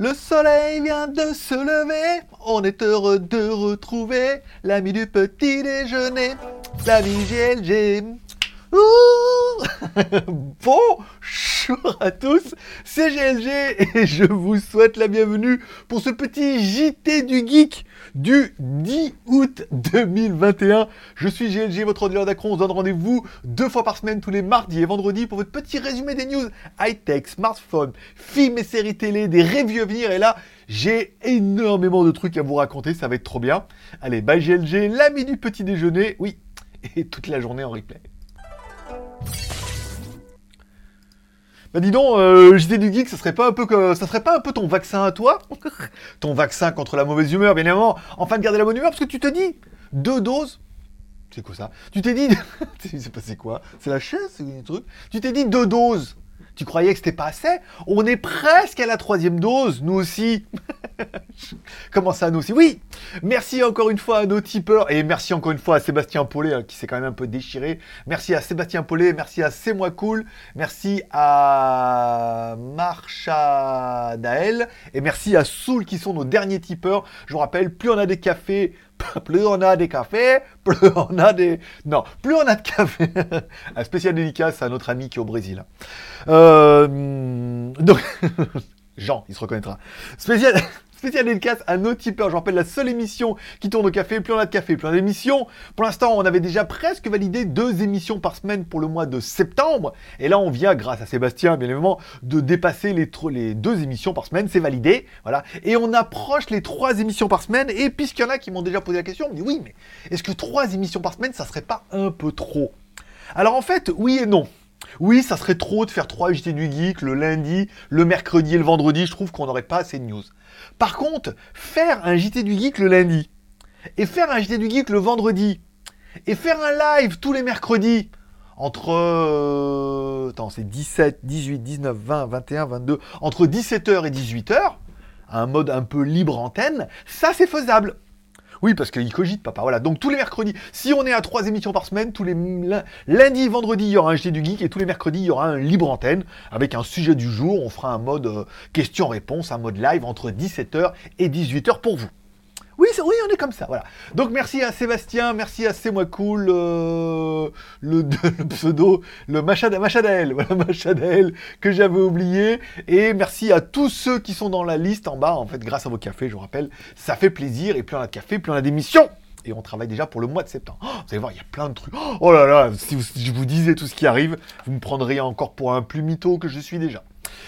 Le soleil vient de se lever, on est heureux de retrouver l'ami du petit déjeuner, l'ami GLG. Ouh Bonjour à tous, c'est GLG et je vous souhaite la bienvenue pour ce petit JT du Geek du 10 août 2021. Je suis GLG, votre ordinateur d'Acron. On se donne rendez-vous deux fois par semaine, tous les mardis et vendredis, pour votre petit résumé des news high-tech, smartphone, films et séries télé, des reviews à venir. Et là, j'ai énormément de trucs à vous raconter, ça va être trop bien. Allez, bye GLG, l'ami du petit déjeuner. Oui, et toute la journée en replay. Bah dis donc, euh, JT du geek, ça serait pas un peu que, ça serait pas un peu ton vaccin à toi Ton vaccin contre la mauvaise humeur, bien évidemment. Enfin de garder la bonne humeur, parce que tu te dis deux doses. C'est quoi ça? Tu t'es dit, c'est passé quoi C'est la chaise, c'est truc. Tu t'es dit deux doses. Tu croyais que c'était pas assez? On est presque à la troisième dose, nous aussi. Comment ça, nous aussi? Oui Merci encore une fois à nos tipeurs et merci encore une fois à Sébastien Paulet hein, qui s'est quand même un peu déchiré. Merci à Sébastien Paulet, merci à C'est moi cool, merci à Marcha Dael et merci à Soul qui sont nos derniers tipeurs. Je vous rappelle, plus on a des cafés, plus on a des cafés, plus on a des... Non, plus on a de café. Un spécial dédicace à notre ami qui est au Brésil. Euh... Donc... Jean, il se reconnaîtra. Spécial... Spécial dédicace à nos tipeurs. Je rappelle la seule émission qui tourne au café. Plus on a de café, plus on a d'émissions. Pour l'instant, on avait déjà presque validé deux émissions par semaine pour le mois de septembre. Et là, on vient, grâce à Sébastien, bien évidemment, de dépasser les, deux émissions par semaine. C'est validé. Voilà. Et on approche les trois émissions par semaine. Et puisqu'il y en a qui m'ont déjà posé la question, on me dit oui, mais est-ce que trois émissions par semaine, ça serait pas un peu trop? Alors en fait, oui et non. Oui, ça serait trop de faire trois JT du Geek le lundi, le mercredi et le vendredi. Je trouve qu'on n'aurait pas assez de news. Par contre, faire un JT du Geek le lundi, et faire un JT du Geek le vendredi, et faire un live tous les mercredis, entre... Euh, attends, c'est 17, 18, 19, 20, 21, 22, entre 17h et 18h, un mode un peu libre antenne, ça c'est faisable. Oui, parce qu'il cogite, papa. Voilà. Donc tous les mercredis, si on est à trois émissions par semaine, tous les lundi, vendredi, il y aura un JT du Geek et tous les mercredis, il y aura un libre antenne avec un sujet du jour. On fera un mode euh, question-réponse, un mode live entre 17h et 18h pour vous. Oui, oui, on est comme ça, voilà. Donc merci à Sébastien, merci à C'est moi cool, euh, le, pseudo, le Machadael, voilà que j'avais oublié, et merci à tous ceux qui sont dans la liste en bas, en fait, grâce à vos cafés, je vous rappelle, ça fait plaisir, et plus on a de café, plus on a d'émissions et on travaille déjà pour le mois de septembre. Oh, vous allez voir, il y a plein de trucs. Oh là là, si, je vous disais tout ce qui arrive, vous me prendriez encore pour un plus mytho que je suis déjà.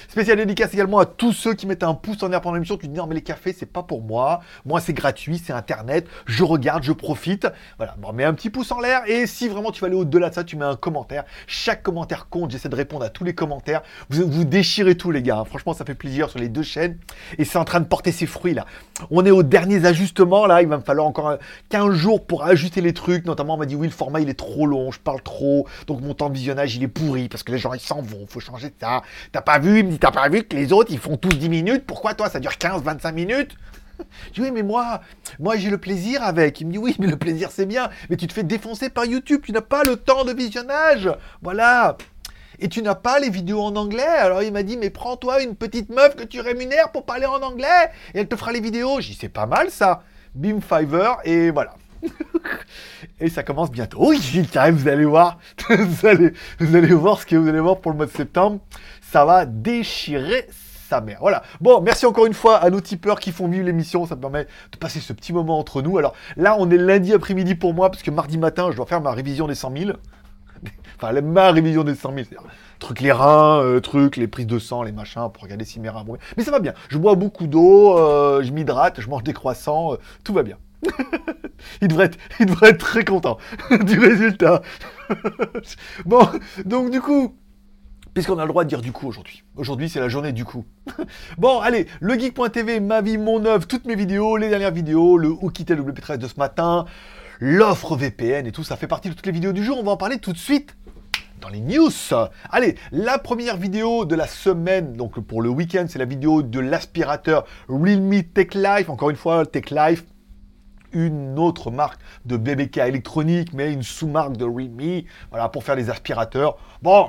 Spécial dédicace également à tous ceux qui mettent un pouce en l'air pendant l'émission. Tu te dis non mais les cafés c'est pas pour moi. Moi c'est gratuit, c'est internet. Je regarde, je profite. Voilà, bon, mets un petit pouce en l'air et si vraiment tu vas aller au-delà de ça, tu mets un commentaire. Chaque commentaire compte. J'essaie de répondre à tous les commentaires. Vous, vous déchirez tout les gars. Franchement ça fait plaisir sur les deux chaînes et c'est en train de porter ses fruits là. On est aux derniers ajustements là. Il va me falloir encore 15 jours pour ajuster les trucs. Notamment on m'a dit oui le format il est trop long, je parle trop. Donc mon temps de visionnage il est pourri parce que les gens ils s'en vont. Faut changer ça. T'as pas vu Il me dit t'as pas vu que les autres, ils font tous 10 minutes, pourquoi toi, ça dure 15, 25 minutes? Je dis oui, mais moi, moi j'ai le plaisir avec. Il me dit oui, mais le plaisir c'est bien, mais tu te fais défoncer par YouTube, tu n'as pas le temps de visionnage. Voilà. Et tu n'as pas les vidéos en anglais. Alors il m'a dit mais prends-toi une petite meuf que tu rémunères pour parler en anglais et elle te fera les vidéos. Dit c'est pas mal ça. Bim Fiverr et voilà. et ça commence bientôt. Oui, vous allez voir. vous, allez, vous allez voir ce que vous allez voir pour le mois de septembre ça va déchirer sa mère. Voilà. Bon, merci encore une fois à nos tipeurs qui font vivre l'émission. Ça me permet de passer ce petit moment entre nous. Alors là, on est lundi après-midi pour moi, parce que mardi matin, je dois faire ma révision des 100 000. enfin, ma révision des 100 000. C'est-à-dire, truc les reins, euh, truc, les prises de sang, les machins, pour regarder si mes reins vont Mais ça va bien. Je bois beaucoup d'eau, euh, je m'hydrate, je mange des croissants, euh, tout va bien. il, devrait être, il devrait être très content du résultat. bon, donc du coup, puisqu'on a le droit de dire du coup aujourd'hui. Aujourd'hui, c'est la journée du coup. bon, allez, legeek.tv, ma vie, mon œuvre, toutes mes vidéos, les dernières vidéos, le où quitter le WP13 de ce matin, l'offre VPN et tout, ça fait partie de toutes les vidéos du jour. On va en parler tout de suite dans les news. Allez, la première vidéo de la semaine, donc pour le week-end, c'est la vidéo de l'aspirateur Realme Tech Life. Encore une fois, Tech Life, une autre marque de BBK électronique, mais une sous-marque de Realme, voilà, pour faire des aspirateurs. Bon,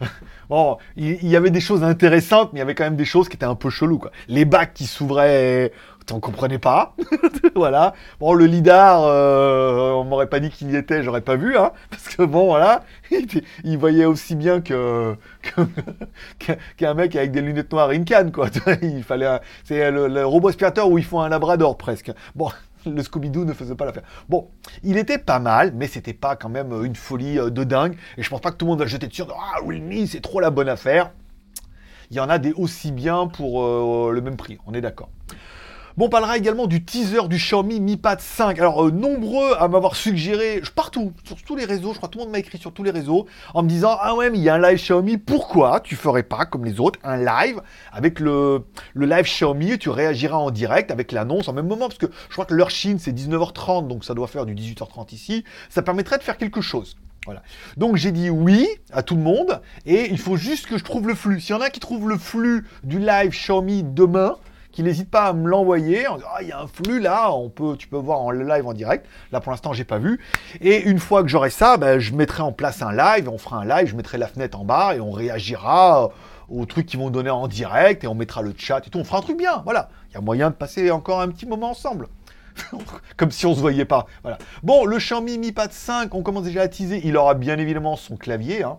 Bon, il, y avait des choses intéressantes, mais il y avait quand même des choses qui étaient un peu cheloues, quoi. Les bacs qui s'ouvraient, on comprenait pas. voilà. Bon, le lidar, euh, on m'aurait pas dit qu'il y était, j'aurais pas vu, hein. Parce que bon, voilà, il, voyait aussi bien que qu'un mec avec des lunettes noires une canne, quoi. il fallait, c'est le, le robot aspirateur où ils font un labrador presque. Bon le Scooby-Doo ne faisait pas l'affaire. Bon, il était pas mal, mais c'était pas quand même une folie euh, de dingue. Et je pense pas que tout le monde va jeter dessus. Ah, Realme, c'est trop la bonne affaire. Il y en a des aussi bien pour euh, le même prix, on est d'accord. Bon, on parlera également du teaser du Xiaomi Mi Pad 5. Alors, euh, nombreux à m'avoir suggéré, partout, sur tous les réseaux, je crois tout le monde m'a écrit sur tous les réseaux, en me disant Ah ouais, mais il y a un live Xiaomi, pourquoi tu ferais pas, comme les autres, un live avec le, le live Xiaomi et tu réagiras en direct avec l'annonce en même moment? Parce que je crois que l'heure Chine, c'est 19h30, donc ça doit faire du 18h30 ici. Ça permettrait de faire quelque chose. Voilà. Donc j'ai dit oui à tout le monde et il faut juste que je trouve le flux. S'il y en a qui trouvent le flux du live Xiaomi demain, qui n'hésite pas à me l'envoyer ah, il y a un flux là, on peut, tu peux voir en live en direct. Là pour l'instant j'ai pas vu. Et une fois que j'aurai ça, ben, je mettrai en place un live, on fera un live, je mettrai la fenêtre en bas et on réagira aux trucs qui vont donner en direct et on mettra le chat et tout. On fera un truc bien, voilà. Il y a moyen de passer encore un petit moment ensemble. Comme si on se voyait pas. Voilà. Bon, le Xiaomi Mi Pad 5, on commence déjà à teaser. Il aura bien évidemment son clavier. Hein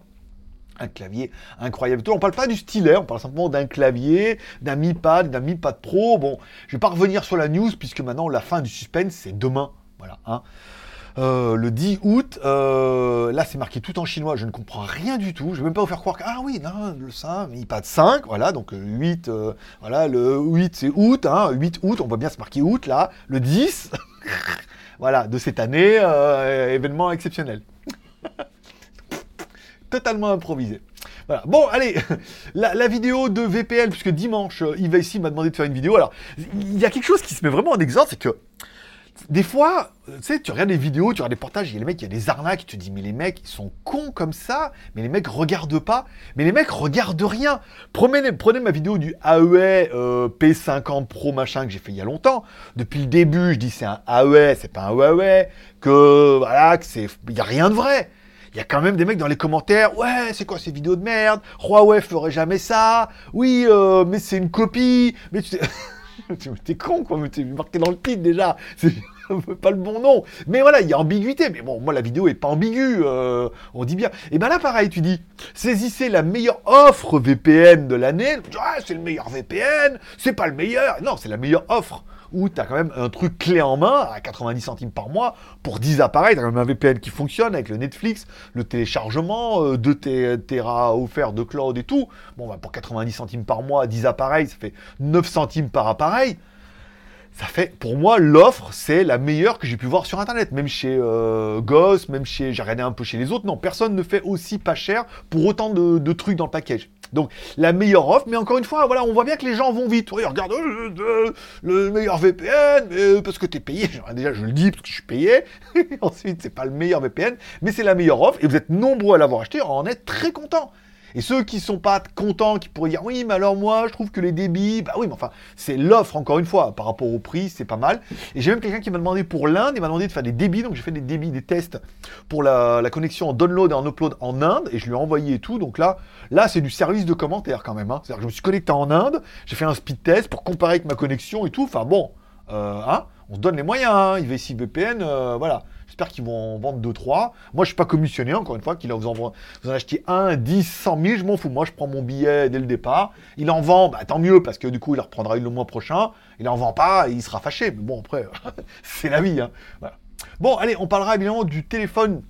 un clavier incroyable. On parle pas du stylet, on parle simplement d'un clavier, d'un Mi Pad, d'un Mi Pad Pro. Bon, je vais pas revenir sur la news puisque maintenant la fin du suspense c'est demain. Voilà. Hein. Euh, le 10 août, euh, là c'est marqué tout en chinois, je ne comprends rien du tout, je vais même pas vous faire croire que, ah oui, non, le 5, Mi Pad 5, voilà, donc 8, euh, voilà, le 8 c'est août, hein, 8 août, on voit bien se marquer août là, le 10, voilà, de cette année, événement exceptionnel totalement improvisé. Voilà. Bon, allez, la, vidéo de VPL, puisque dimanche, euh, Yves ici m'a demandé de faire une vidéo. Alors, il y a quelque chose qui se met vraiment en exemple, c'est que des fois, euh, tu sais, tu regardes des vidéos, tu regardes des portages, il y a les mecs, il y a des arnaques, tu te dis, mais les mecs, ils sont cons comme ça, mais les mecs regardent pas, mais les mecs regardent rien. Prenez, prenez ma vidéo du AEA euh, P50 Pro machin que j'ai fait il y a longtemps. Depuis le début, je dis c'est un AEA, c'est pas un Huawei, que voilà, que c'est, il y a rien de vrai il y a quand même des mecs dans les commentaires, ouais, c'est quoi ces vidéos de merde? Huawei ferait jamais ça. Oui, euh, mais c'est une copie. Mais tu t'es con quoi, mais t'es marqué dans le titre déjà. C'est pas le bon nom. Mais voilà, il y a ambiguïté. Mais bon, moi la vidéo est pas ambiguë, euh, on dit bien. Et ben là pareil, tu dis, saisissez la meilleure offre VPN de l'année. Ah, c'est le meilleur VPN, c'est pas le meilleur. Non, c'est la meilleure offre où tu as quand même un truc clé en main à 90 centimes par mois pour 10 appareils. Tu as quand même un VPN qui fonctionne avec le Netflix, le téléchargement, 2 euh, Tera offert de cloud et tout. Bon, bah, pour 90 centimes par mois, 10 appareils, ça fait 9 centimes par appareil ça fait, pour moi, l'offre, c'est la meilleure que j'ai pu voir sur Internet. Même chez euh, Goss, même chez, j'ai regardé un peu chez les autres. Non, personne ne fait aussi pas cher pour autant de, trucs dans le package. Donc, la meilleure offre, mais encore une fois, voilà, on voit bien que les gens vont vite. Oui, regarde, euh, le meilleur VPN, euh, parce que tu es payé. Déjà, je le dis parce que je suis payé. Ensuite, c'est pas le meilleur VPN, mais c'est la meilleure offre. Et vous êtes nombreux à l'avoir acheté, on en est très content. Et ceux qui sont pas contents, qui pourraient dire oui, mais alors moi, je trouve que les débits, bah oui, mais enfin, c'est l'offre encore une fois par rapport au prix, c'est pas mal. Et j'ai même quelqu'un qui m'a demandé pour l'Inde, il m'a demandé de faire des débits, donc j'ai fait des débits, des tests pour la, connexion en download et en upload en Inde, et je lui ai envoyé et tout. Donc là, là, c'est du service de commentaires quand même. Hein. C'est-à-dire que je me suis connecté en Inde, j'ai fait un speed test pour comparer avec ma connexion et tout. Enfin bon, euh, hein, on se donne les moyens. Hein. IVC VPN, euh, voilà. J'espère qu'ils vont en vendre 2-3. Moi, je suis pas commissionné, encore une fois, qu'il vous en, vous en achetez 1, 10, 100 000, je m'en fous. Moi, je prends mon billet dès le départ. Il en vend, bah, tant mieux, parce que du coup, il reprendra une le mois prochain. Il en vend pas, il sera fâché. Mais bon, après, c'est la vie. Hein. Bon, allez, on parlera évidemment du téléphone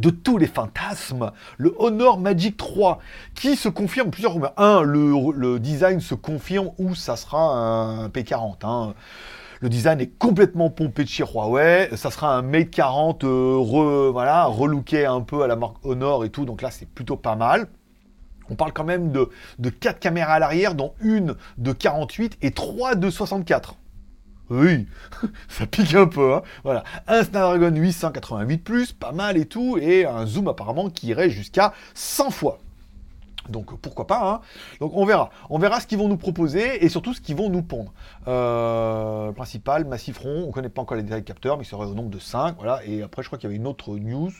de tous les fantasmes, le Honor Magic 3, qui se confirme plusieurs rumeurs. Un, le, design se confirme où ça sera un P40. Hein. Le design est complètement pompé de chez Huawei. Ça sera un Mate 40 euh, re, voilà, relooké un peu à la marque Honor et tout. Donc là, c'est plutôt pas mal. On parle quand même de, de 4 caméras à l'arrière, dont une de 48 et 3 de 64. Oui, ça pique un peu. Hein. Voilà. Un Snapdragon 888+, pas mal et tout, et un zoom apparemment qui irait jusqu'à 100 fois. Donc pourquoi pas, hein Donc on verra. On verra ce qu'ils vont nous proposer et surtout ce qu'ils vont nous pondre. Euh, principal, massif rond, on ne connaît pas encore les détails capteurs, mais il serait au nombre de 5, voilà. Et après, je crois qu'il y avait une autre news.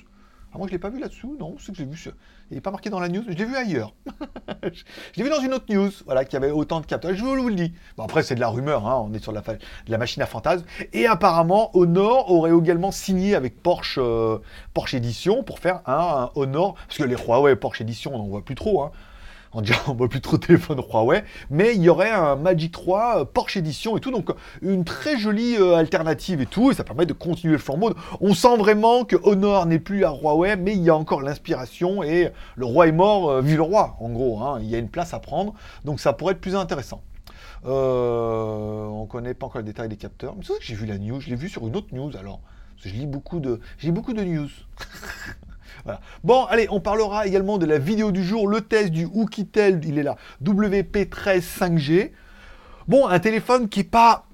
Ah, moi, je l'ai pas vu là-dessous, non, c'est que j'ai vu. sur- Il n'est pas marqué dans la news, je l'ai vu ailleurs. je l'ai vu dans une autre news, voilà, qui avait autant de capteurs. Je vous le dis. Bon, après, c'est de la rumeur, hein, on est sur de la machine à fantasmes. Et apparemment, Honor aurait également signé avec Porsche, euh, Porsche Edition pour faire un, un Honor, parce que les Huawei Porsche Edition, on n'en voit plus trop, hein. On dirait on voit plus trop de téléphone Huawei, mais il y aurait un Magic 3 euh, Porsche Edition et tout, donc une très jolie euh, alternative et tout, et ça permet de continuer le flambeau. On sent vraiment que Honor n'est plus à Huawei, mais il y a encore l'inspiration et le roi est mort, euh, vu le roi, en gros. hein. Il y a une place à prendre, donc ça pourrait être plus intéressant. Euh, on connaît pas encore le détail des capteurs, mais c'est que j'ai vu la news, je l'ai vu sur une autre news alors. Je lis beaucoup de, j'ai beaucoup de news. Bon, allez, on parlera également de la vidéo du jour, le test du Oukitel, il est là, WP13 5G. Bon, un téléphone qui est pas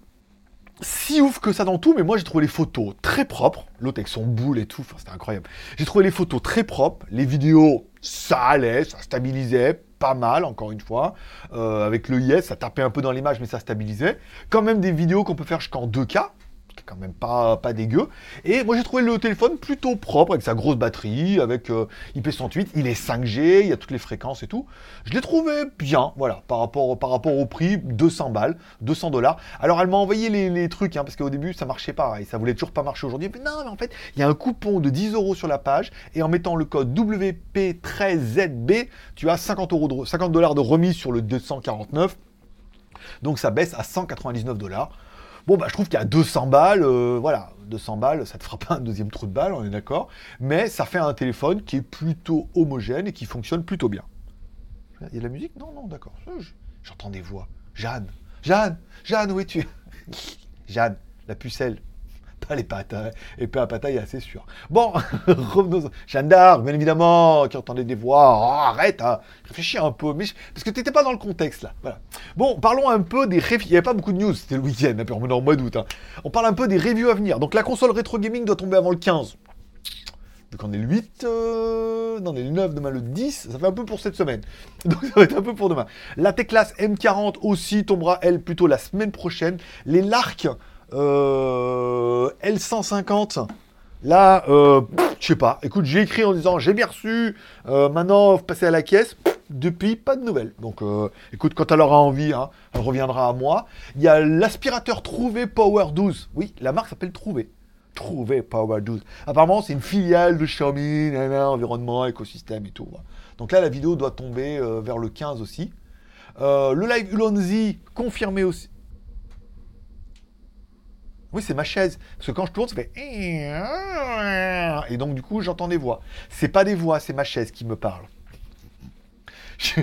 si ouf que ça dans tout, mais moi j'ai trouvé les photos très propres. L'autre avec son boule et tout, enfin, c'était incroyable. J'ai trouvé les photos très propres, les vidéos, ça allait, ça stabilisait pas mal, encore une fois. Euh, avec le IS, ça tapait un peu dans l'image, mais ça stabilisait. Quand même des vidéos qu'on peut faire jusqu'en 2K, qui quand même pas, pas dégueu. Et moi j'ai trouvé le téléphone plutôt propre, avec sa grosse batterie, avec euh, IP68, il est 5G, il y a toutes les fréquences et tout. Je l'ai trouvé bien, voilà, par rapport, au prix, 200 balles, 200 dollars. Alors elle m'a envoyé les, trucs, hein, parce qu'au début ça marchait pas, et ça voulait toujours pas marcher aujourd'hui. Mais non, mais en fait, il y a un coupon de 10 euros sur la page, et en mettant le code WP13ZB, tu as 50 euros de, 50 dollars de remise sur le 249. Donc ça baisse à 199 dollars. Bon, bah, je trouve qu'à 200 balles, euh, voilà, 200 balles, ça te fera pas un deuxième trou de balle, on est d'accord. Mais ça fait un téléphone qui est plutôt homogène et qui fonctionne plutôt bien. Il y a de la musique? Non, non, d'accord. Je- J'entends des voix. Jeanne, Jeanne, Jeanne, où es-tu? Jeanne, la pucelle. Pas les pattes, hein. épée à pataille, c'est sûr. Bon, revenons. Jeanne d'Arc, bien évidemment, qui entendait des voix. Oh, arrête, hein. réfléchis un peu. Mais Parce que tu n'étais pas dans le contexte, là. Bon, parlons un peu des reviews. Il n'y avait pas beaucoup de news, c'était le week-end, hein, puis on est en mois d'août. hein. On parle un peu des reviews à venir. Donc la console rétro gaming doit tomber avant le 15. Donc on est le 8, euh... non, on est le 9, demain le 10, ça fait un peu pour cette semaine. Donc ça va être un peu pour demain. La Teclas M40 aussi tombera, elle, plutôt la semaine prochaine. Les Lark euh, L150, là, euh, je sais pas. Écoute, j'ai écrit en disant j'ai bien reçu, euh, maintenant passer à la caisse. Depuis, pas de nouvelles. Donc, écoute, quand elle aura envie, hein, elle reviendra à moi. Il y a l'aspirateur Trouvé Power 12. Oui, la marque s'appelle Trouvé. Trouvé Power 12. Apparemment, c'est une filiale de Xiaomi, environnement, écosystème et tout. Donc là, la vidéo doit tomber vers le 15 aussi. Le live Ulonzi, confirmé aussi. Oui, c'est ma chaise. Parce que quand je tourne, ça fait. Et donc, du coup, j'entends des voix. C'est pas des voix, c'est ma chaise qui me parle. Je,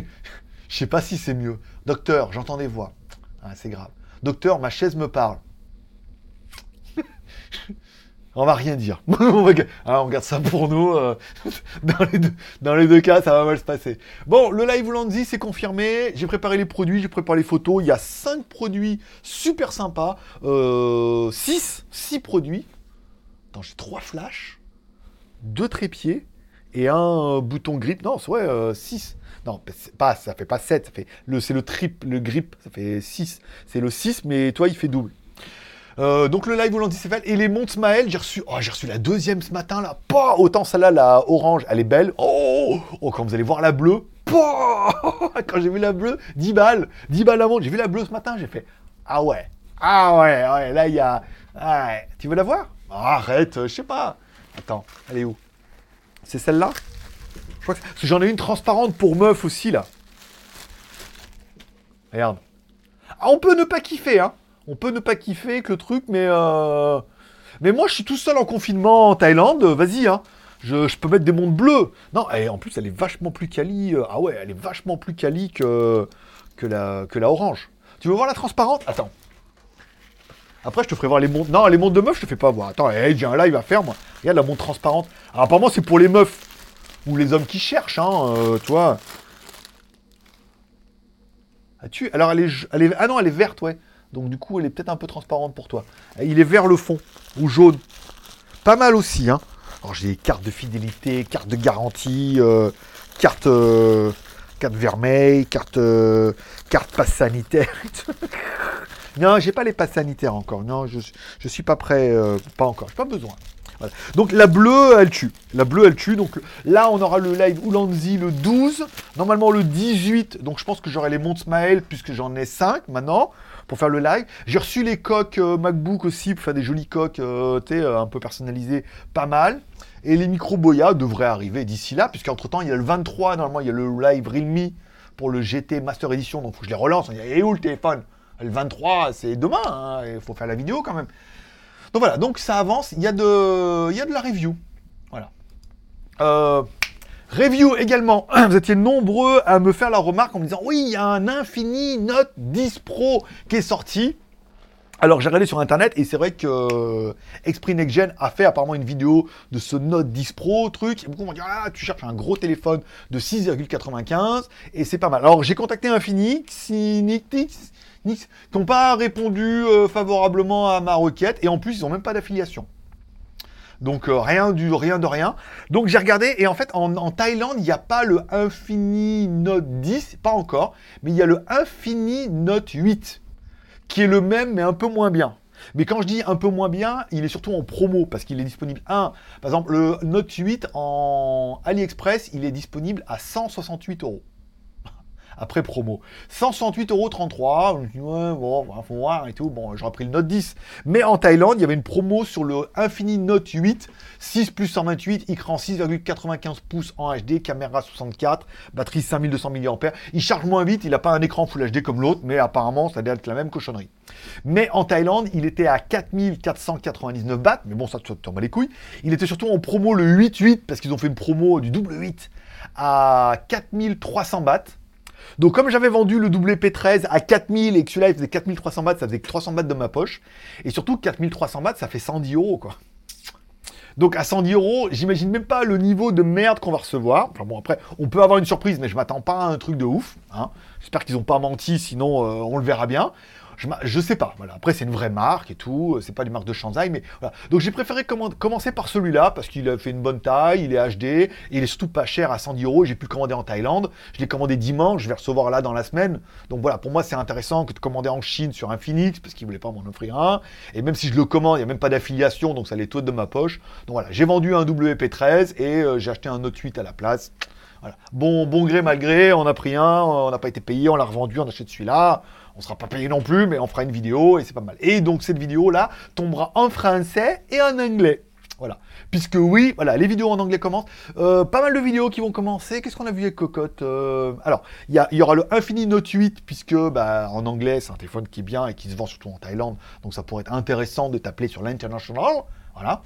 je sais pas si c'est mieux. Docteur, j'entends des voix. Ah, c'est grave. Docteur, ma chaise me parle. On va rien dire. on, va- ah, on garde ça pour nous. euh, dans, les deux, dans les deux cas, ça va mal se passer. Bon, le live Ulanzi, c'est confirmé. J'ai préparé les produits, j'ai préparé les photos. Il y a 5 produits super sympas. 6 6 produits. Attends, j'ai 3 flashs, 2 trépieds et un euh, bouton grip. Non, c'est ouais, 6. Non, pas, ça fait pas 7, ça fait le, c'est le trip, le grip, ça fait 6. C'est le 6, mais toi, il fait double. Euh, donc le live au l'anticéphale et les montres Maël, j'ai reçu, oh, j'ai reçu la deuxième ce matin là. Pas autant celle-là, la orange, elle est belle. Oh, oh, quand vous allez voir la bleue, quand j'ai vu la bleue, 10 balles, 10 balles la montre. J'ai vu la bleue ce matin, j'ai fait, ah ouais, ah ouais, ouais, là il y a, ah ouais. tu veux la voir? Arrête, euh, je sais pas. Attends, elle est où? C'est celle-là? J'en ai une transparente pour meuf aussi là. Regarde. Ah, on peut ne pas kiffer, hein. On peut ne pas kiffer avec le truc, mais euh... mais moi je suis tout seul en confinement en Thaïlande. Vas-y, hein. Je, peux mettre des montres bleues. Non, et en plus elle est vachement plus quali. euh, Ah ouais, elle est vachement plus quali que que la que orange. Tu veux voir la transparente? Attends. Après, je te ferai voir les montres. Non, les montres de meufs, je te fais pas voir. Attends, hey, j'ai un live à faire, moi. Regarde la montre transparente. Alors, apparemment, c'est pour les meufs. Ou les hommes qui cherchent, hein, euh, tu vois. As-tu Alors, elle est, elle est... Ah non, elle est verte, ouais. Donc, du coup, elle est peut-être un peu transparente pour toi. Il est vert le fond. Ou jaune. Pas mal aussi, hein. Alors, j'ai carte de fidélité, carte de garantie, euh, carte... euh, carte vermeille, carte... euh, carte passe sanitaire. Non, j'ai pas les passes sanitaires encore. Non, je, je suis pas prêt. euh, pas encore. J'ai pas besoin. Donc la bleue, elle tue. La bleue, elle tue. Donc là, on aura le live Ulanzi le 12. Normalement le 18. Donc je pense que j'aurai les montres Smile puisque j'en ai 5 maintenant pour faire le live. J'ai reçu les coques euh, MacBook aussi pour faire des jolies coques euh, euh, un peu personnalisées, pas mal. Et les micros Boya devraient arriver d'ici là, puisqu'entre temps, il y a le 23, normalement, il y a le live Realme pour le GT Master Edition, donc faut que je les relance. Il y a où le téléphone? Le 23, c'est demain, hein, il faut faire la vidéo quand même. Donc voilà, donc ça avance, il y a de, y a de la review. Voilà. Euh, Review également, vous étiez nombreux à me faire la remarque en me disant oui, il y a un Infini Note 10 Pro qui est sorti. Alors j'ai regardé sur internet et c'est vrai que euh, a fait apparemment une vidéo de ce Note 10 Pro truc. Beaucoup vont dire ah tu cherches un gros téléphone de 6,95 et c'est pas mal. Alors j'ai contacté Infini, Xinix, qui n'ont pas répondu euh, favorablement à ma requête et en plus ils n'ont même pas d'affiliation. Donc euh, rien du rien de rien. Donc j'ai regardé et en fait en, Thaïlande il n'y a pas le Infini Note 10, pas encore, mais il y a le Infini Note 8 qui est le même mais un peu moins bien. Mais quand je dis un peu moins bien, il est surtout en promo parce qu'il est disponible. Par exemple, le Note 8 en AliExpress, il est disponible à 168 euros après promo. 168,33 euros. Je me bon, faut voir et tout. Bon, j'aurais pris le Note 10. Mais en Thaïlande, il y avait une promo sur le Infini Note 8, 6 plus 128, écran 6,95 pouces en HD, caméra 64, batterie 5200 mAh. Il charge moins vite, il n'a pas un écran Full HD comme l'autre, mais apparemment, ça doit être la même cochonnerie. Mais en Thaïlande, il était à 4499 bahts, mais bon, ça te tombe les couilles. Il était surtout en promo le 8-8, parce qu'ils ont fait une promo du double 8 à 4300 bahts. Donc comme j'avais vendu le WP13 à 4000 et que celui-là il faisait 4300 bahts, ça faisait 300 bahts de ma poche. Et surtout 4300 bahts, ça fait 110 euros quoi. Donc à 110 euros, j'imagine même pas le niveau de merde qu'on va recevoir. Enfin bon après, on peut avoir une surprise, mais je m'attends pas à un truc de ouf. Hein. J'espère qu'ils n'ont pas menti, sinon euh, on le verra bien. Je, sais pas. Voilà. Après, c'est une vraie marque et tout. Euh, c'est pas des marques de Shanghai, mais voilà. Donc, j'ai préféré commencer par celui-là parce qu'il a fait une bonne taille, il est HD, il est surtout pas cher à 110 euros. J'ai pu commander en Thaïlande. Je l'ai commandé dimanche. Je vais recevoir là dans la semaine. Donc voilà, pour moi, c'est intéressant que de commander en Chine sur Phoenix parce qu'il voulait pas m'en offrir un. Et même si je le commande, il n'y a même pas d'affiliation, donc ça les de ma poche. Donc voilà, j'ai vendu un WP13 et euh, j'ai acheté un Note 8 à la place. Bon, bon gré, malgré, on a pris un, on n'a pas été payé, on l'a revendu, on achète celui-là. On sera pas payé non plus, mais on fera une vidéo et c'est pas mal. Et donc cette vidéo-là tombera en français et en anglais. Voilà. Puisque oui, voilà, les vidéos en anglais commencent. Euh, pas mal de vidéos qui vont commencer. Qu'est-ce qu'on a vu avec Cocotte euh, Alors, il y, aura le Infini Note 8, puisque bah, en anglais, c'est un téléphone qui est bien et qui se vend surtout en Thaïlande. Donc ça pourrait être intéressant de t'appeler sur l'international. Voilà.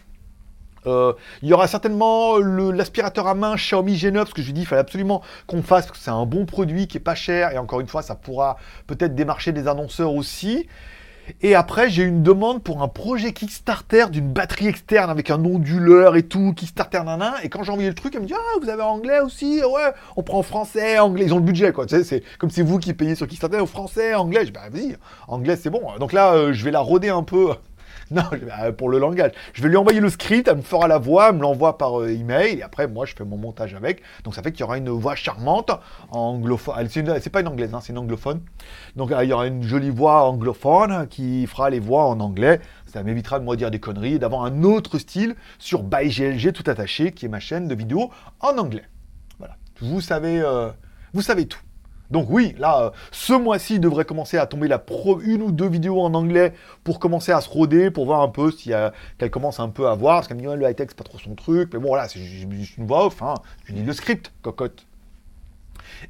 Euh, il y aura certainement l'aspirateur à main Xiaomi G9, parce que je lui dis il fallait absolument qu'on fasse, que c'est un bon produit qui est pas cher, et encore une fois, ça pourra peut-être démarcher des annonceurs aussi. Et après, j'ai une demande pour un projet Kickstarter d'une batterie externe avec un onduleur et tout, Kickstarter nana. Et quand j'ai envoyé le truc, elle me dit Ah, vous avez anglais aussi? Ouais, on prend français, anglais. Ils ont le budget, quoi. Tu sais, c'est comme c'est vous qui payez sur Kickstarter, français, anglais. Je dis Bah, vas-y, anglais, c'est bon. Donc là, euh, je vais la roder un peu Non, euh, pour le langage. Je vais lui envoyer le script, elle me fera la voix, elle me l'envoie par euh, email, et après, moi, je fais mon montage avec. Donc, ça fait qu'il y aura une voix charmante, anglophone. C'est pas une anglaise, hein, c'est une anglophone. Donc, il y aura une jolie voix anglophone qui fera les voix en anglais. Ça m'évitera de moi dire des conneries et d'avoir un autre style sur ByGLG tout attaché, qui est ma chaîne de vidéos en anglais. Voilà. Vous savez, euh, vous savez tout. Donc oui, là, euh, ce mois-ci, devrait commencer à tomber la pro une ou deux vidéos en anglais pour commencer à se roder, pour voir un peu si qu'elle commence un peu à voir. Parce qu'elle me dit, le high-tech, c'est pas trop son truc. Mais bon, voilà, c'est juste une voix off. Hein. Je dis le script, cocotte.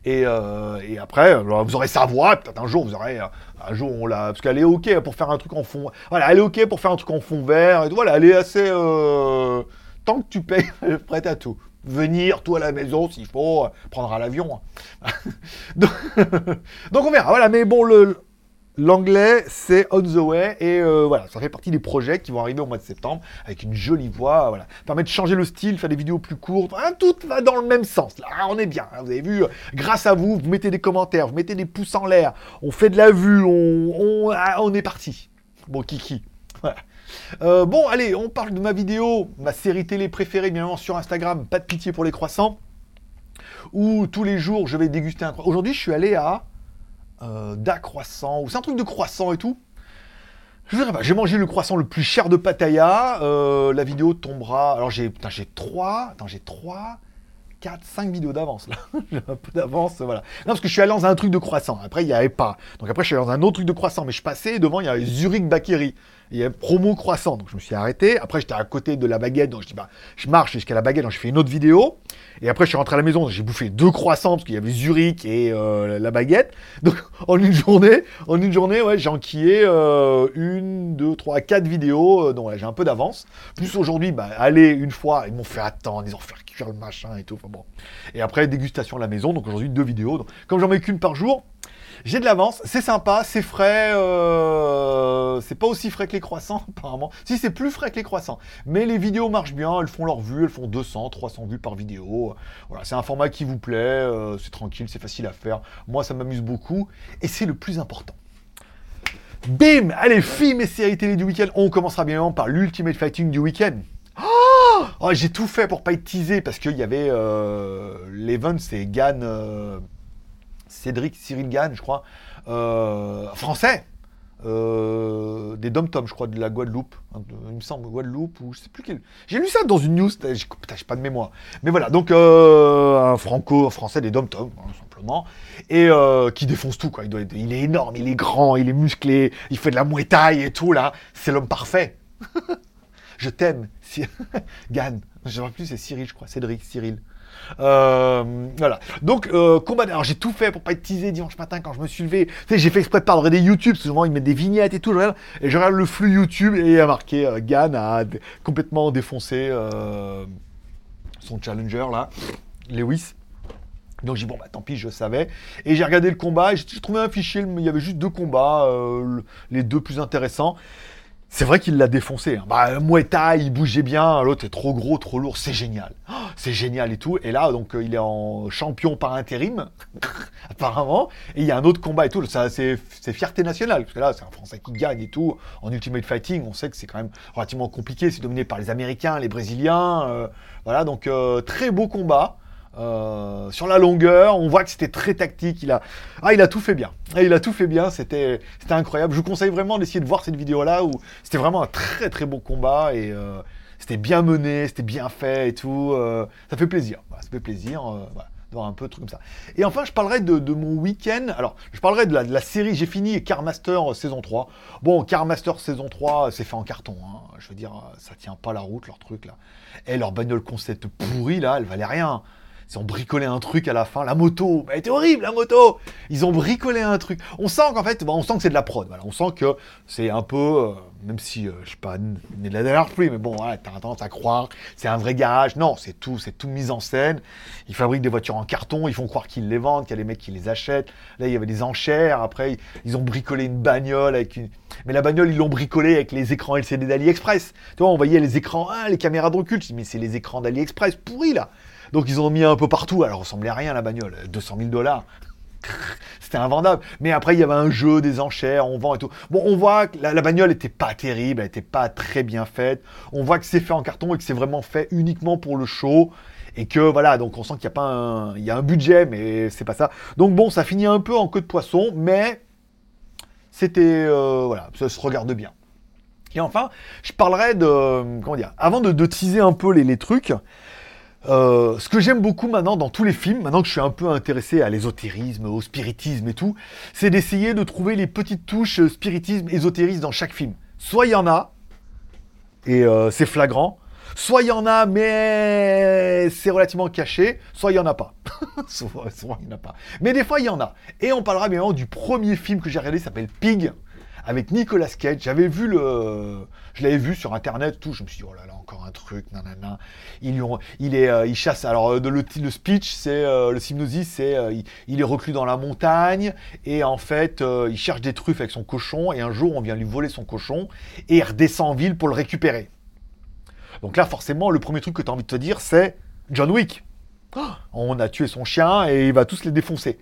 Et, euh, après, vous aurez sa voix, peut-être un jour, vous aurez... Euh, un jour, on l'a... Parce qu'elle est OK pour faire un truc en fond... Voilà, elle est OK pour faire un truc en fond vert. Et voilà, elle est assez... Tant que tu payes, prête à tout venir tout à la maison s'il faut, prendre à l'avion. Donc on verra. Voilà, mais bon, L'anglais, c'est on the way, et euh, voilà, ça fait partie des projets qui vont arriver au mois de septembre, avec une jolie voix, voilà. Permet de changer le style, faire des vidéos plus courtes, tout va dans le même sens, là, on est bien, hein. vous avez vu, grâce à vous, vous mettez des commentaires, vous mettez des pouces en l'air, on fait de la vue, on, on, ah, on est parti. Bon, Kiki, voilà. Euh, bon, allez, on parle de ma vidéo, ma série télé préférée, bien évidemment, sur Instagram, pas de pitié pour les croissants, où tous les jours, je vais déguster un. Aujourd'hui, je suis allé à euh, Da Croissant, ou c'est un truc de croissant et tout. Je dirais pas, j'ai mangé le croissant le plus cher de Pattaya. euh, la vidéo tombera. Alors j'ai, putain, j'ai trois. Attends, j'ai trois. 4, 5 vidéos d'avance là. Un peu d'avance, voilà. Non, parce que je suis allé dans un truc de croissant. Après, il n'y avait pas. Donc après, je suis allé dans un autre truc de croissant. Mais je passais devant, il y avait Zurich Bakery. Il y avait promo croissant. Donc je me suis arrêté. Après, j'étais à côté de la baguette. Donc je dis, bah, je marche jusqu'à la baguette. Donc je fais une autre vidéo. Et après, je suis rentré à la maison. J'ai bouffé deux croissants parce qu'il y avait Zurich et euh, la baguette. Donc en une journée, en une journée, ouais, j'ai enquillé euh, une, deux, trois, quatre vidéos. Euh, donc j'ai un peu d'avance. Plus aujourd'hui, bah, aller une fois, ils m'ont fait attendre, ils ont fait cuire le machin et tout. Enfin bon. Et après, dégustation à la maison. Donc aujourd'hui, deux vidéos. Donc, comme j'en mets qu'une par jour, j'ai de l'avance, c'est sympa, c'est frais, euh, c'est pas aussi frais que les croissants apparemment. Si c'est plus frais que les croissants, mais les vidéos marchent bien, elles font leur vue, elles font 200, 300 vues par vidéo. Voilà, c'est un format qui vous plaît, euh, c'est tranquille, c'est facile à faire. Moi, ça m'amuse beaucoup et c'est le plus important. Bim Allez, films et séries télé du week-end. On commencera bien évidemment par l'Ultimate Fighting du week-end. Oh Oh, j'ai tout fait pour pas être teasé parce qu'il y avait euh, l'event, c'est Gann, euh, Cédric Cyril Gann, je crois, euh, français, euh, des dom tom je crois, de la Guadeloupe, hein, de- il me semble Guadeloupe ou je sais plus quel. J'ai lu ça dans une news, putain, j'ai pas de mémoire. Mais voilà, donc euh, un franco, un français des dom tom simplement, et euh, qui défonce tout quoi. Il, doit être- il est énorme, il est grand, il est musclé, il fait de la muay thai et tout là. C'est l'homme parfait. Je t'aime, Gann. Je ne sais plus, c'est Cyril, je crois. Cédric, Cyril. Euh, voilà. Donc, euh, combat. Alors, j'ai tout fait pour pas être teasé dimanche matin quand je me suis levé. Tu j'ai fait exprès de pas regarder YouTube. Souvent, ils mettent des vignettes et tout. je regarde- et je regarde le flux YouTube et il a marqué euh, Gann a complètement défoncé son challenger là, Lewis. Donc j'ai dit, bon, bah tant pis, je savais. Et j'ai regardé le combat, et j'ai trouvé un fichier, il y avait juste deux combats, le- les deux plus intéressants. C'est vrai qu'il l'a défoncé. hein. Bah, Muay Thai, il bougeait bien, l'autre est trop gros, trop lourd, c'est génial. Oh, c'est génial et tout. Et là, donc, euh, il est en champion par intérim, apparemment. Et il y a un autre combat et tout. C'est fierté nationale, parce que là, c'est un Français qui gagne et tout. En Ultimate Fighting, on sait que c'est quand même relativement compliqué. C'est dominé par les Américains, les Brésiliens. euh, voilà, donc, euh, très beau combat. Euh, sur la longueur, on voit que c'était très tactique. Il a, ah, il a tout fait bien. Ah, il a tout fait bien. C'était, c'était incroyable. Je vous conseille vraiment d'essayer de voir cette vidéo-là où c'était vraiment un très très beau combat et euh, c'était bien mené, c'était bien fait et tout. euh, ça fait plaisir. Ça fait plaisir. euh, voilà, de voir un peu de trucs comme ça. Et enfin, je parlerai de, de mon week-end. Alors, je parlerai de la, série. J'ai fini Car Master euh, saison 3. Bon, Car Master saison 3, c'est fait en carton. hein. Je veux dire, ça tient pas la route leur truc là. Et leur bagnole concept pourri là, elle valait rien. Ils ont bricolé un truc à la fin, la moto, elle était horrible la moto. Ils ont bricolé un truc. On sent qu'en fait, on sent que c'est de la prod. On sent que c'est un peu, euh, même si euh, je suis pas de la dernière pluie, mais bon, voilà, t'as tendance à croire, c'est un vrai garage. Non, c'est tout, c'est tout mis en scène. Ils fabriquent des voitures en carton, ils font croire qu'ils les vendent, qu'il y a des mecs qui les achètent. Là, il y avait des enchères. Après, ils ont bricolé une bagnole avec une. Mais la bagnole, ils l'ont bricolée avec les écrans LCD d'AliExpress. Tu vois, on voyait les écrans, ah, les caméras dis, mais c'est les écrans d'AliExpress pourris là. Donc ils ont mis un peu partout. Elle ressemblait à rien la bagnole. 200 000 dollars. C'était invendable. Mais après, il y avait un jeu, des enchères, on vend et tout. Bon, on voit que la, bagnole était pas terrible, elle était pas très bien faite. On voit que c'est fait en carton et que c'est vraiment fait uniquement pour le show. Et que voilà, donc on sent qu'il y a un, il y a un budget, mais c'est pas ça. Donc bon, ça finit un peu en queue de poisson, mais c'était euh, voilà, ça se regarde bien. Et enfin, je parlerai de comment dire, avant de, teaser un peu les trucs. Euh, ce que j'aime beaucoup maintenant dans tous les films, maintenant que je suis un peu intéressé à l'ésotérisme, au spiritisme et tout, c'est d'essayer de trouver les petites touches euh, spiritisme, ésotérisme dans chaque film. Soit il y en a, et euh, c'est flagrant, soit il y en a, mais c'est relativement caché, soit il y en a pas. soit soit il y en a pas. Mais des fois, il y en a. Et on parlera bien du premier film que j'ai regardé, s'appelle Pig, avec Nicolas Cage. J'avais vu le, je l'avais vu sur internet, tout. Je me suis dit oh là là, encore un truc, nanana. Ont- il est, euh, il chasse. Alors euh, le, speech, c'est euh, le synopsis, c'est il, il est reclus dans la montagne et en fait il cherche des truffes avec son cochon et un jour on vient lui voler son cochon et il redescend en ville pour le récupérer. Donc là forcément le premier truc que tu as envie de te dire c'est John Wick. Oh, on a tué son chien et il va tous les défoncer.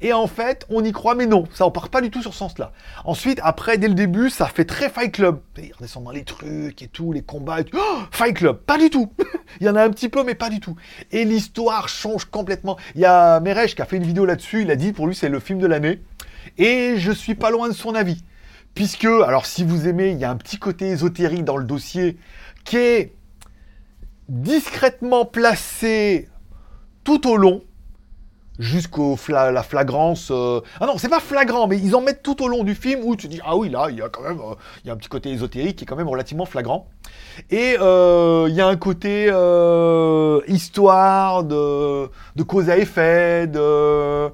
Et en fait, on y croit, mais non, ça on part pas du tout sur ce sens-là. Ensuite, après, dès le début, ça fait très Fight Club. Il redescend dans les trucs et tout, les combats et tout. Oh, Fight Club, pas du tout. Il y en a un petit peu, mais pas du tout. Et l'histoire change complètement. Il y a Meresh qui a fait une vidéo là-dessus, il a dit pour lui c'est le film de l'année. Et je suis pas loin de son avis. puisque, alors si vous aimez, il y a un petit côté ésotérique dans le dossier qui est discrètement placé tout au long, jusqu'au la flagrance. Euh, ah non, c'est pas flagrant, mais ils en mettent tout au long du film où tu dis ah oui là, il y a quand même, euh, il y un petit côté ésotérique qui est quand même relativement flagrant. Et euh, il y a un côté histoire de, de cause à effet, de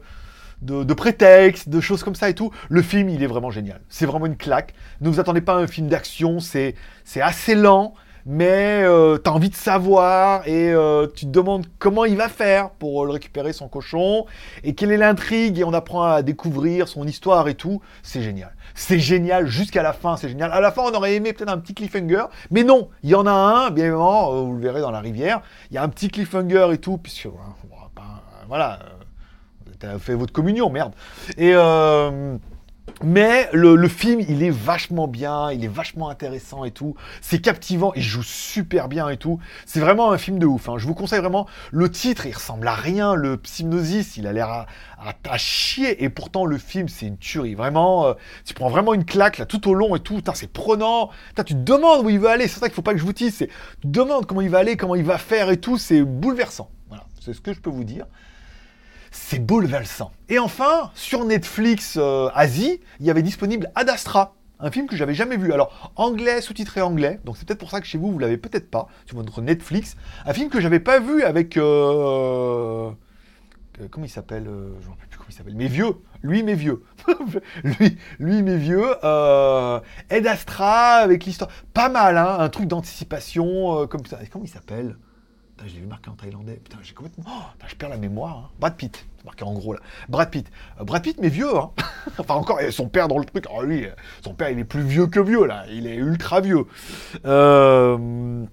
de, de prétexte, de choses comme ça et tout. Le film, il est vraiment génial. C'est vraiment une claque. Ne vous attendez pas à un film d'action, c'est assez lent, mais euh, tu as envie de savoir et euh, tu te demandes comment il va faire pour le récupérer son cochon et quelle est l'intrigue et on apprend à découvrir son histoire et tout. C'est génial. C'est génial jusqu'à la fin, c'est génial. À la fin, on aurait aimé peut-être un petit cliffhanger, mais non, il y en a un, bien évidemment, euh, vous le verrez dans la rivière. Il y a un petit cliffhanger et tout, puisque voilà, tu as fait votre communion, merde. Et mais le, film, il est vachement bien, il est vachement intéressant et tout. C'est captivant, il joue super bien et tout. C'est vraiment un film de ouf. Hein. Je vous conseille vraiment. Le titre, il ressemble à rien. Le Psygnosis, il a l'air à, chier. Et pourtant, le film, c'est une tuerie. Vraiment, euh, tu prends vraiment une claque là tout au long et tout. C'est prenant. tu te demandes où il va aller. C'est ça qu'il faut pas que je vous dise. Tu te demandes comment il va aller, comment il va faire et tout. C'est bouleversant. Voilà, c'est ce que je peux vous dire c'est bouleversant. Et enfin, sur Netflix euh, Asie, il y avait disponible Ad Astra, un film que j'avais jamais vu. Alors, anglais, sous-titré anglais, donc c'est peut-être pour ça que chez vous, vous l'avez peut-être pas, sur votre Netflix. Un film que j'avais pas vu avec... Euh, euh, comment il s'appelle Je ne sais plus comment il s'appelle. Mes vieux. Lui, mes vieux. lui, lui, mes vieux. Ed Astra, avec l'histoire... Pas mal, hein, un truc d'anticipation, comme ça. Comment il s'appelle? Je l'ai vu marqué en thaïlandais. Putain, j'ai complètement. Oh, je perds la mémoire. Hein. Brad Pitt. C'est marqué en gros là. Brad Pitt. Euh, Brad Pitt, mais vieux. Hein. enfin, encore, son père dans le truc. Oh, lui, son père, il est plus vieux que vieux là. Il est ultra vieux. Euh.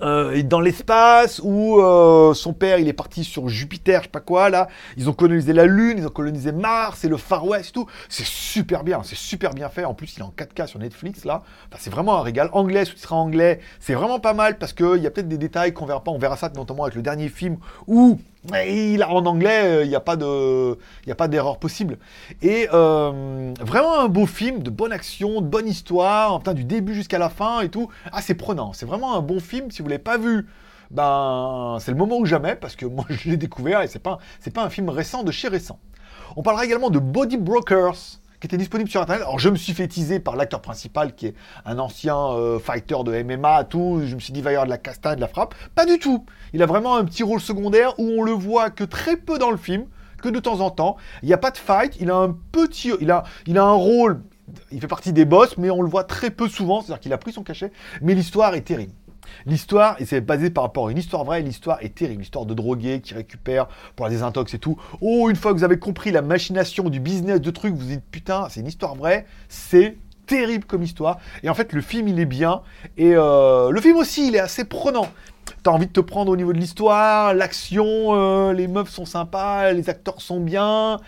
Euh, dans l'espace où euh, son père il est parti sur Jupiter, je sais pas quoi là. Ils ont colonisé la Lune, ils ont colonisé Mars et le Far West et tout. C'est super bien, c'est super bien fait. En plus, il est en 4K sur Netflix là. Enfin, c'est vraiment un régal. Anglais, sous-titré anglais, c'est vraiment pas mal parce qu'il y a peut-être des détails qu'on verra pas. On verra ça notamment avec le dernier film où il, en anglais, euh, il n'y a pas d'erreur possible. Et euh, vraiment un beau film, de bonne action, de bonne histoire, enfin, du début jusqu'à la fin et tout. Ah, c'est prenant. C'est vraiment un bon film. Si vous l'avez pas vu, ben c'est le moment ou jamais parce que moi je l'ai découvert et c'est pas, pas un film récent de chez récent. On parlera également de Body Brokers qui était disponible sur Internet. Alors je me suis fait teaser par l'acteur principal qui est un ancien euh, fighter de MMA, tout. Je me suis dit, va y avoir de la castagne, de la frappe. Pas du tout. Il a vraiment un petit rôle secondaire où on le voit que très peu dans le film, que de temps en temps. Il n'y a pas de fight. Il a un petit, il a, il a un rôle. Il fait partie des boss, mais on le voit très peu souvent. C'est-à-dire qu'il a pris son cachet. Mais l'histoire est terrible. L'histoire, et c'est basé par rapport à une histoire vraie, l'histoire est terrible. L'histoire de drogués qui récupèrent pour la désintox et tout. Oh, une fois que vous avez compris la machination du business de trucs, vous dites putain, c'est une histoire vraie, c'est terrible comme histoire. Et en fait, le film, il est bien. Et euh, le film aussi, il est assez prenant. T'as envie de te prendre au niveau de l'histoire, l'action, euh, les meufs sont sympas, les acteurs sont bien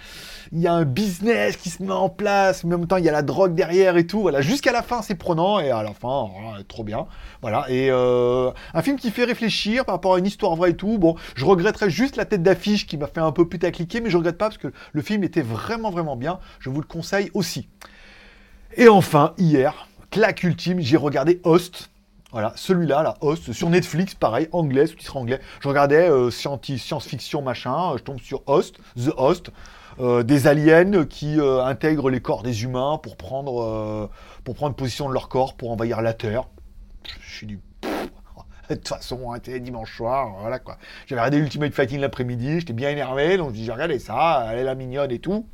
il y a un business qui se met en place, mais en même temps il y a la drogue derrière et tout. Voilà, jusqu'à la fin c'est prenant et à la fin trop bien. Voilà et euh, un film qui fait réfléchir par rapport à une histoire vraie et tout. Bon, je regretterais juste la tête d'affiche qui m'a fait un peu putacliquer, mais je regrette pas parce que le film était vraiment vraiment bien. Je vous le conseille aussi. Et enfin hier, claque ultime, j'ai regardé Host. Voilà, celui-là, la Host, sur Netflix, pareil, anglais, sous-titre anglais. Je regardais euh, science-fiction, machin, je tombe sur Host, The Host. Euh, des aliens qui euh, intègrent les corps des humains pour prendre, euh, pour prendre position de leur corps pour envahir la Terre. Je suis du de toute façon, c'était dimanche soir, voilà quoi. J'avais regardé Ultimate Fighting l'après-midi, j'étais bien énervé, donc j'ai regardé ça, elle est la mignonne et tout.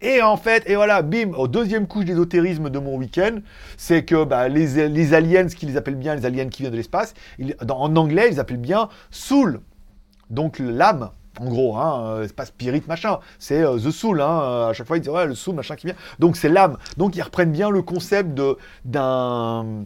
Et en fait, et voilà, bim, au deuxième couche d'ésotérisme de mon week-end, c'est que bah, les, aliens, ce qu'ils appellent bien les aliens qui viennent de l'espace, en anglais, ils appellent bien soul, donc l'âme. En gros, hein, euh, c'est pas spirit machin, c'est euh, the soul. Hein, à chaque fois, ils disent ouais, le soul machin qui vient. Donc c'est l'âme. Donc ils reprennent bien le concept d'un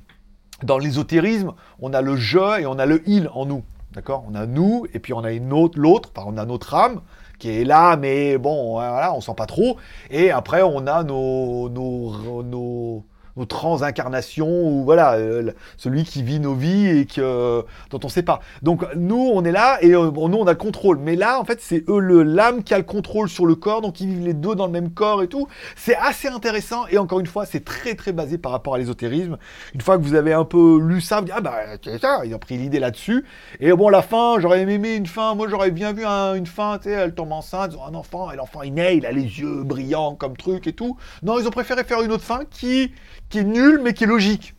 dans l'ésotérisme, on a le je et on a le il en nous. D'accord? On a nous et puis on a une autre l'autre, enfin on a notre âme qui est là, mais bon, voilà, on sent pas trop. Et après, on a nos, nos, nos nos transincarnations, ou voilà, euh, celui qui vit nos vies et que, dont on sait pas. Donc nous, on est là et euh, nous, on a le contrôle. Mais là, en fait, c'est eux, l'âme qui a le contrôle sur le corps, donc ils vivent les deux dans le même corps et tout. C'est assez intéressant et encore une fois, c'est très très basé par rapport à l'ésotérisme. Une fois que vous avez un peu lu ça, vous dites, ah bah c'est ça, ils ont pris l'idée là-dessus. Et bon, la fin, j'aurais aimé une fin, moi j'aurais bien vu une fin, tu sais, elle tombe enceinte, ils un enfant, et l'enfant il naît, il a les yeux brillants comme truc et tout. Non, ils ont préféré faire une autre fin qui qui est nul mais qui est logique.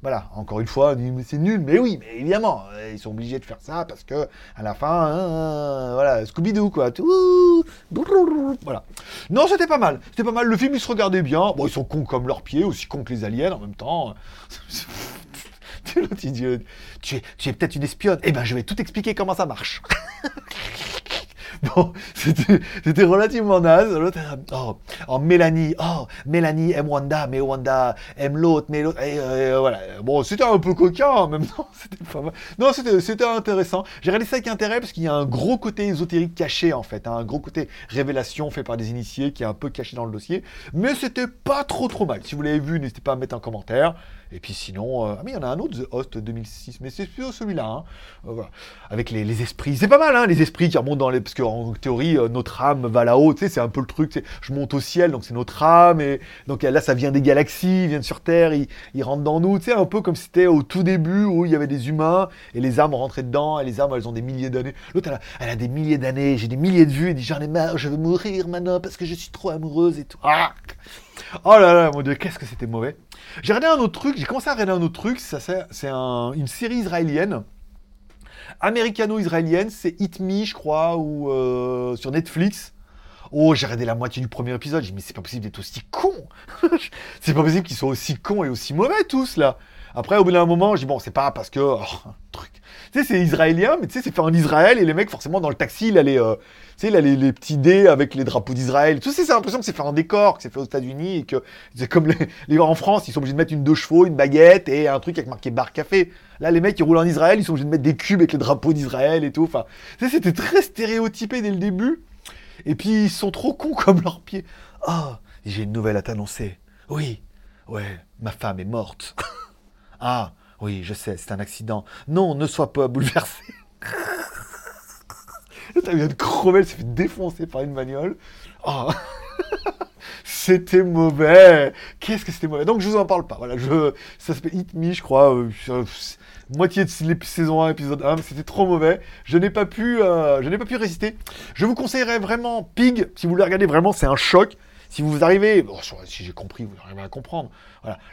Voilà, encore une fois, c'est nul, mais oui, mais évidemment, euh, ils sont obligés de faire ça parce que à la fin, hein, hein, voilà, Scooby-Doo quoi, tout, voilà. Non, c'était pas mal, c'était pas mal. Le film, il se regardait bien. Bon, ils sont cons comme leurs pieds, aussi cons que les aliens en même temps. tu es, tu es peut-être une espionne. Eh ben, je vais tout expliquer comment ça marche. Bon, c'était relativement naze. L'autre, oh, oh, Mélanie, oh, Mélanie aime Wanda, mais Wanda aime l'autre, mais l'autre, euh, voilà. Bon, c'était un peu coquin en même temps, c'était pas mal. Non, c'était intéressant. J'ai regardé ça avec intérêt parce qu'il y a un gros côté ésotérique caché en fait, hein, un gros côté révélation fait par des initiés qui est un peu caché dans le dossier, mais c'était pas trop trop mal. Si vous l'avez vu, n'hésitez pas à mettre un commentaire. Et puis sinon, euh, ah mais il y en a un autre, The Host 2006, mais c'est plutôt celui-là, hein. euh, avec les, esprits. C'est pas mal, hein, les esprits qui remontent dans les, parce qu'en théorie, euh, notre âme va là-haut, tu sais, c'est un peu le truc, je monte au ciel, donc c'est notre âme, et donc là, ça vient des galaxies, ils viennent sur Terre, ils, ils rentrent dans nous, tu sais, un peu comme c'était au tout début où il y avait des humains et les âmes rentraient dedans, et les âmes, elles ont des milliers d'années. L'autre, elle, elle, a des milliers d'années, j'ai des milliers de vues, elle dit j'en ai marre, je veux mourir maintenant parce que je suis trop amoureuse et tout. Ah Oh là là, mon dieu, qu'est-ce que c'était mauvais. J'ai regardé un autre truc, j'ai commencé à regarder un autre truc, c'est une série israélienne, américano-israélienne, c'est Hit Me, je crois, ou euh, sur Netflix. Oh, j'ai regardé la moitié du premier épisode, j'ai dit, mais c'est pas possible d'être aussi con C'est pas possible qu'ils soient aussi cons et aussi mauvais tous, là Après, au bout d'un moment, j'ai dit, bon, c'est pas parce que... Oh, truc. Tu sais, c'est israélien, mais tu sais, c'est fait en Israël, et les mecs, forcément, dans le taxi, il a les... Euh, sais, a les, petits dés avec les drapeaux d'Israël. Tout ça, c'est l'impression que c'est fait en décor, que c'est fait aux États-Unis et que c'est comme les, en France, ils sont obligés de mettre une deux chevaux, une baguette et un truc avec marqué bar café. Là, les mecs qui roulent en Israël, ils sont obligés de mettre des cubes avec les drapeaux d'Israël et tout. Enfin, c'était très stéréotypé dès le début. Et puis, ils sont trop cons comme leurs pieds. oh, j'ai une nouvelle à t'annoncer. Oui, ouais, ma femme est morte. ah, oui, je sais, c'est un accident. Non, ne sois pas bouleversé. T'as vient de crever, elle s'est fait défoncer par une bagnole. Oh. c'était mauvais. Qu'est-ce que c'était mauvais. Donc je vous en parle pas. Voilà, je, ça s'appelle Hit Me, je crois. Euh, moitié de saison 1, épisode 1, c'était trop mauvais. Je n'ai pas pu, euh, je n'ai pas pu résister. Je vous conseillerais vraiment Pig. Si vous le regardez vraiment, c'est un choc. Si vous arrivez, si j'ai compris, vous arrivez à comprendre.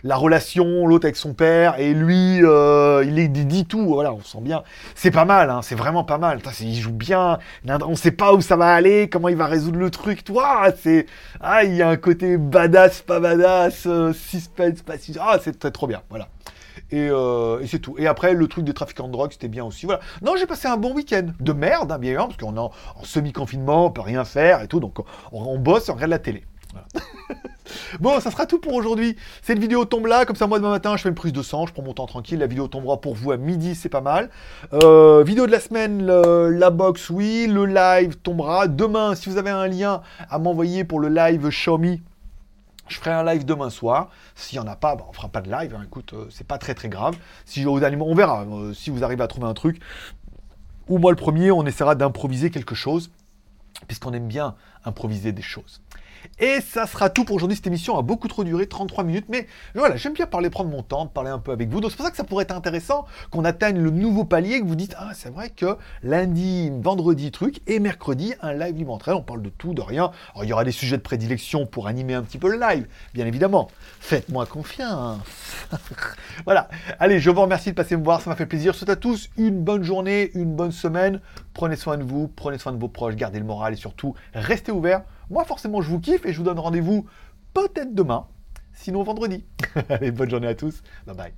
La relation, l'autre avec son père, et lui, euh, il, dit tout, voilà, on sent bien. C'est pas mal, hein, c'est vraiment pas mal. il joue bien, on sait pas où ça va aller, comment il va résoudre le truc, toi, c'est... Ah, il y a un côté badass, pas badass, euh, suspense, pas suspense, ah, c'est trop bien, voilà. Euh, et, c'est tout. Et après, le truc des trafiquants de drogue, c'était bien aussi. Voilà. Non, j'ai passé un bon week-end. De merde, hein, bien évidemment, parce qu'on est en, semi-confinement, on peut rien faire et tout. Donc, on, on bosse, on regarde la télé. bon, ça sera tout pour aujourd'hui. Cette vidéo tombe là, comme ça, moi, demain matin, je fais une prise de sang, je prends mon temps tranquille. La vidéo tombera pour vous à midi, c'est pas mal. Euh, vidéo de la semaine, la box, oui. Le live tombera. Demain, si vous avez un lien à m'envoyer pour le live Xiaomi, je ferai un live demain soir. S'il n'y en a pas, bah, on fera pas de live. Hein. Écoute, euh, c'est pas très très grave. Si on verra. Euh, si vous arrivez à trouver un truc, ou moi le premier, on essaiera d'improviser quelque chose, puisqu'on aime bien improviser des choses. Et ça sera tout pour aujourd'hui. Cette émission a beaucoup trop duré, 33 minutes. Mais voilà, j'aime bien parler, prendre mon temps, parler un peu avec vous. Donc c'est pour ça que ça pourrait être intéressant qu'on atteigne le nouveau palier, que vous dites, ah c'est vrai que lundi, vendredi, truc, et mercredi, un live bimensuel. On parle de tout, de rien. Alors il y aura des sujets de prédilection pour animer un petit peu le live, bien évidemment. Faites-moi confiance. voilà. Allez, je vous remercie de passer me voir, ça m'a fait plaisir. Je souhaite à tous une bonne journée, une bonne semaine. Prenez soin de vous, prenez soin de vos proches, gardez le moral et surtout, restez ouverts. Moi, forcément, je vous kiffe et je vous donne rendez-vous peut-être demain, sinon vendredi. Allez, bonne journée à tous. Bye bye.